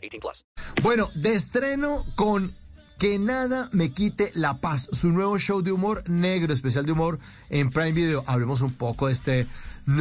18 plus. Bueno, de estreno con Que nada me quite la paz, su nuevo show de humor negro, especial de humor en Prime Video. Hablemos un poco de este,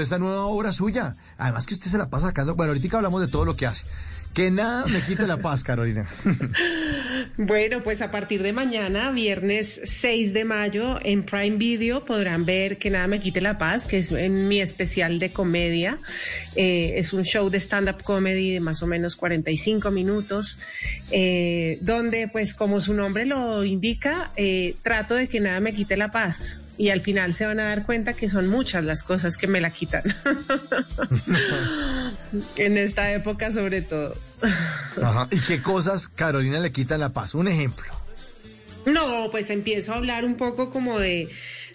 esta nueva obra suya. Además que usted se la pasa sacando. Bueno, ahorita hablamos de todo lo que hace. Que nada me quite la paz, Carolina. Bueno, pues a partir de mañana, viernes 6 de mayo, en Prime Video podrán ver Que nada me quite la paz, que es en mi especial de comedia. Eh, es un show de stand-up comedy de más o menos 45 minutos, eh, donde, pues como su nombre lo indica, eh, trato de que nada me quite la paz y al final se van a dar cuenta que son muchas las cosas que me la quitan. en esta época sobre todo. Ajá. ¿Y qué cosas Carolina le quitan la paz? Un ejemplo. No, pues empiezo a hablar un poco como de,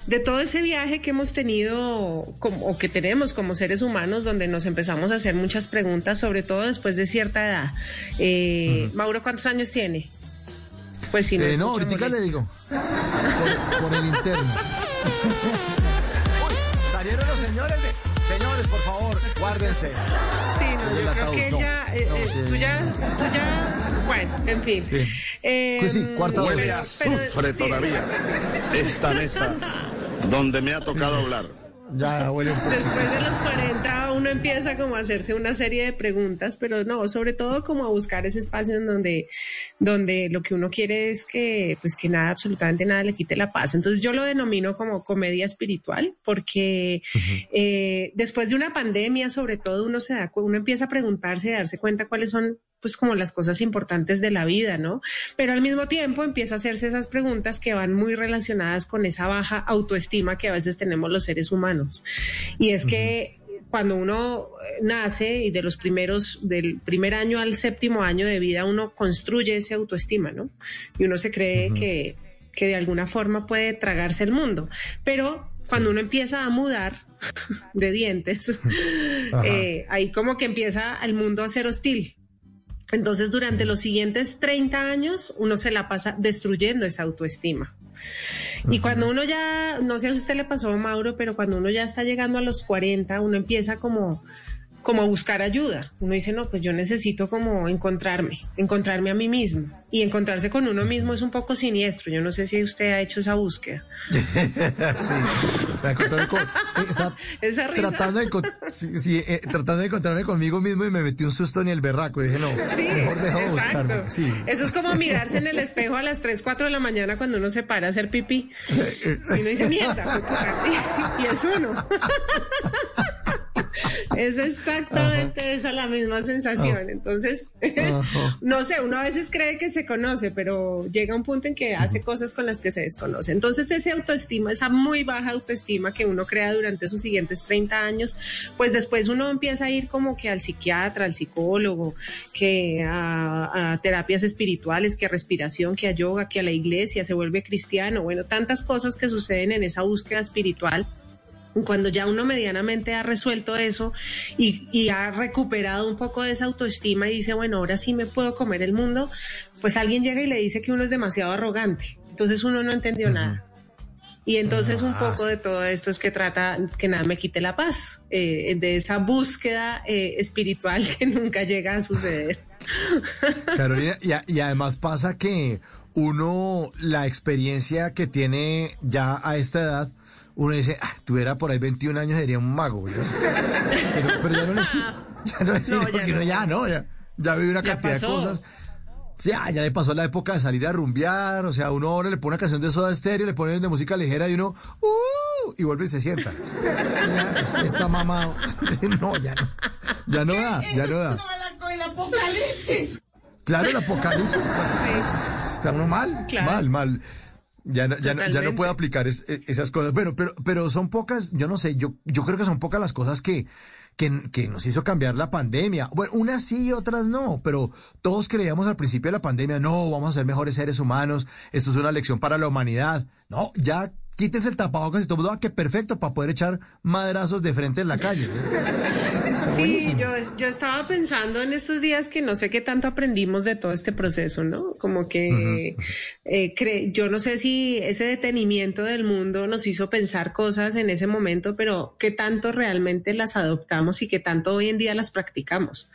de todo ese viaje que hemos tenido como, o que tenemos como seres humanos, donde nos empezamos a hacer muchas preguntas, sobre todo después de cierta edad. Eh, Mauro, ¿cuántos años tiene? Pues si no. Eh, no, ahorita le digo. Por, por el interno. Uy, salieron los señores de... Por favor, guárdense. Sí, no, yo creo que No, ya, eh, no, eh, sí. tú ya, tú ya, bueno, en fin. Sí. Eh, Pues sí, cuarta dosis. pero- Sufre sí, todavía esta mesa donde me ha tocado hablar. Ya huele un poco. Después de los 40 uno empieza como a hacerse una serie de preguntas, pero no, sobre todo como a buscar ese espacio en donde, donde lo que uno quiere es que, pues que nada, absolutamente nada le quite la paz. Entonces yo lo denomino como comedia espiritual, porque eh, después de una pandemia, sobre todo, uno se da, uno empieza a preguntarse y a darse cuenta cuáles son pues como las cosas importantes de la vida, ¿no? Pero al mismo tiempo empieza a hacerse esas preguntas que van muy relacionadas con esa baja autoestima que a veces tenemos los seres humanos. Y es que cuando uno eh, nace y de los primeros, del primer año al séptimo año de vida, uno construye esa autoestima, ¿no? Y uno se cree que, que de alguna forma puede tragarse el mundo. Pero cuando uno empieza a mudar de dientes, eh, ahí como que empieza el mundo a ser hostil. Entonces, durante los siguientes 30 años, uno se la pasa destruyendo esa autoestima. Y cuando uno ya, no sé si a usted le pasó, Mauro, pero cuando uno ya está llegando a los 40, uno empieza como, como buscar ayuda. Uno dice, no, pues yo necesito como encontrarme, encontrarme a mí mismo. Y encontrarse con uno mismo es un poco siniestro. Yo no sé si usted ha hecho esa búsqueda. Sí, con- eh, está Esa risa. tratando de, sí, eh, tratando de encontrarme conmigo mismo y me metí un susto en el berraco y dije, no, Sí, mejor dejo de exacto. buscarme. Sí. Eso es como mirarse en el espejo a las 3, 4 de la mañana cuando uno se para a hacer pipí. Y uno dice, mierda, fue puta". y es uno. Es exactamente esa la misma sensación. Entonces, Ajá. no sé, uno a veces cree que se conoce, pero llega un punto en que hace cosas con las que se desconoce. Entonces, ese autoestima, esa muy baja autoestima que uno crea durante sus siguientes 30 años, pues después uno empieza a ir como que al psiquiatra, al psicólogo, que a, a terapias espirituales, que a respiración, que a yoga, que a la iglesia, se vuelve cristiano. Bueno, tantas cosas que suceden en esa búsqueda espiritual cuando ya uno medianamente ha resuelto eso y, y ha recuperado un poco de esa autoestima y dice, bueno, ahora sí me puedo comer el mundo, pues alguien llega y le dice que uno es demasiado arrogante. Entonces uno no entendió nada. Y entonces un Ah, poco de todo esto es que trata que nada me quite la paz, eh, de esa búsqueda eh, espiritual que nunca llega a suceder. Carolina, y, a- y además pasa que uno, la experiencia que tiene ya a esta edad, uno dice, ah, tuviera por ahí 21 años, sería un mago. Pero, pero ya no le sirve, ya no le sirve No, ya porque no. uno ya, ¿no? Ya, ya vive una cantidad de cosas. Ya, ya le pasó la época de salir a rumbear, o sea, uno ahora le pone una canción de Soda Stereo, le pone de música ligera y uno, ¡uh! y vuelve y se sienta. Ya, está mamado. No, ya no. Ya no da, ya no da. Claro, el apocalipsis. Está uno mal, mal, mal. Ya no, ya no, ya no puedo aplicar es- e- esas cosas. Bueno, pero, pero son pocas, yo no sé, yo, yo creo que son pocas las cosas que, que, que nos hizo cambiar la pandemia. Bueno, unas sí y otras no, pero todos creíamos al principio de la pandemia, no, vamos a ser mejores seres humanos, esto es una lección para la humanidad. No, ya quítense el tapabocas y todo, ah, que perfecto, para poder echar madrazos de frente en la calle. Sí, yo, yo estaba pensando en estos días que no sé qué tanto aprendimos de todo este proceso, ¿no? Como que eh, yo no sé si ese detenimiento del mundo nos hizo pensar cosas en ese momento, pero qué tanto realmente las adoptamos y qué tanto hoy en día las practicamos.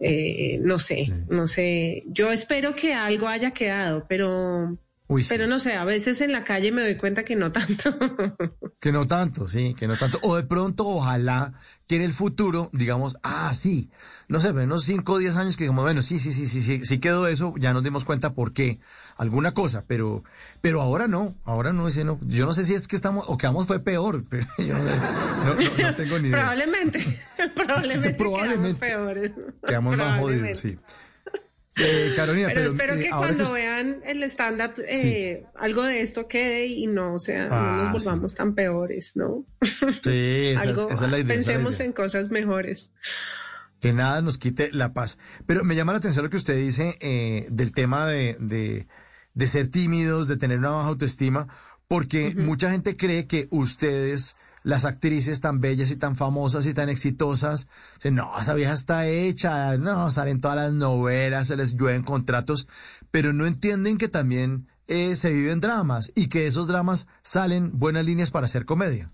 Eh, no sé, no sé. Yo espero que algo haya quedado, pero pero no sé, a veces en la calle me doy cuenta que no tanto. que no tanto, sí, que no tanto. O de pronto, ojalá que en el futuro, digamos, ah, sí, no sé, menos 5 o 10 años que digamos, bueno, sí, sí, sí, sí, sí, sí quedó eso, ya nos dimos cuenta por qué, alguna cosa, pero, pero ahora no, ahora no, ese no, yo no sé si es que estamos, o quedamos fue peor, pero yo no, tengo ni idea. Probablemente, probablemente, probablemente quedamos peores. Quedamos más jodidos, sí. Eh, Carolina, pero, espero que cuando vean el stand-up eh, algo de esto quede y no, o sea, no nos ah, volvamos tan peores, ¿no? Sí, esa, es la idea. Pensemos en cosas mejores. Que nada nos quite la paz. Pero me llama la atención lo que usted dice eh, del tema de, de, de, ser tímidos, de tener una baja autoestima, porque mucha gente cree que ustedes las actrices tan bellas y tan famosas y tan exitosas, dicen, no, esa vieja está hecha, no, salen todas las novelas, se les llueven contratos, pero no entienden que también eh, se viven dramas y que esos dramas salen buenas líneas para hacer comedia.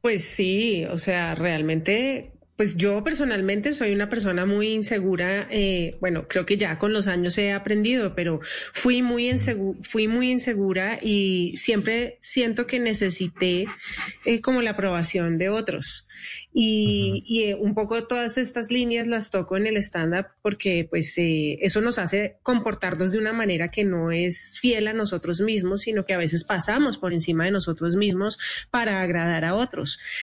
Pues sí, o sea, realmente pues yo personalmente soy una persona muy insegura. Eh, bueno, creo que ya con los años he aprendido, pero fui muy, fui muy insegura y siempre siento que necesité eh, como la aprobación de otros. Y, y eh, un poco todas estas líneas las toco en el stand-up porque pues eh, eso nos hace comportarnos de una manera que no es fiel a nosotros mismos, sino que a veces pasamos por encima de nosotros mismos para agradar a otros.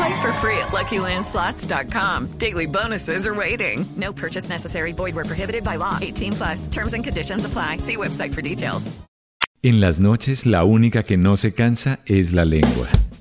Play for free at LuckyLandSlots.com. Daily bonuses are waiting. No purchase necessary. Void where prohibited by law. 18 plus. Terms and conditions apply. See website for details. En las noches, la única que no se cansa es la lengua.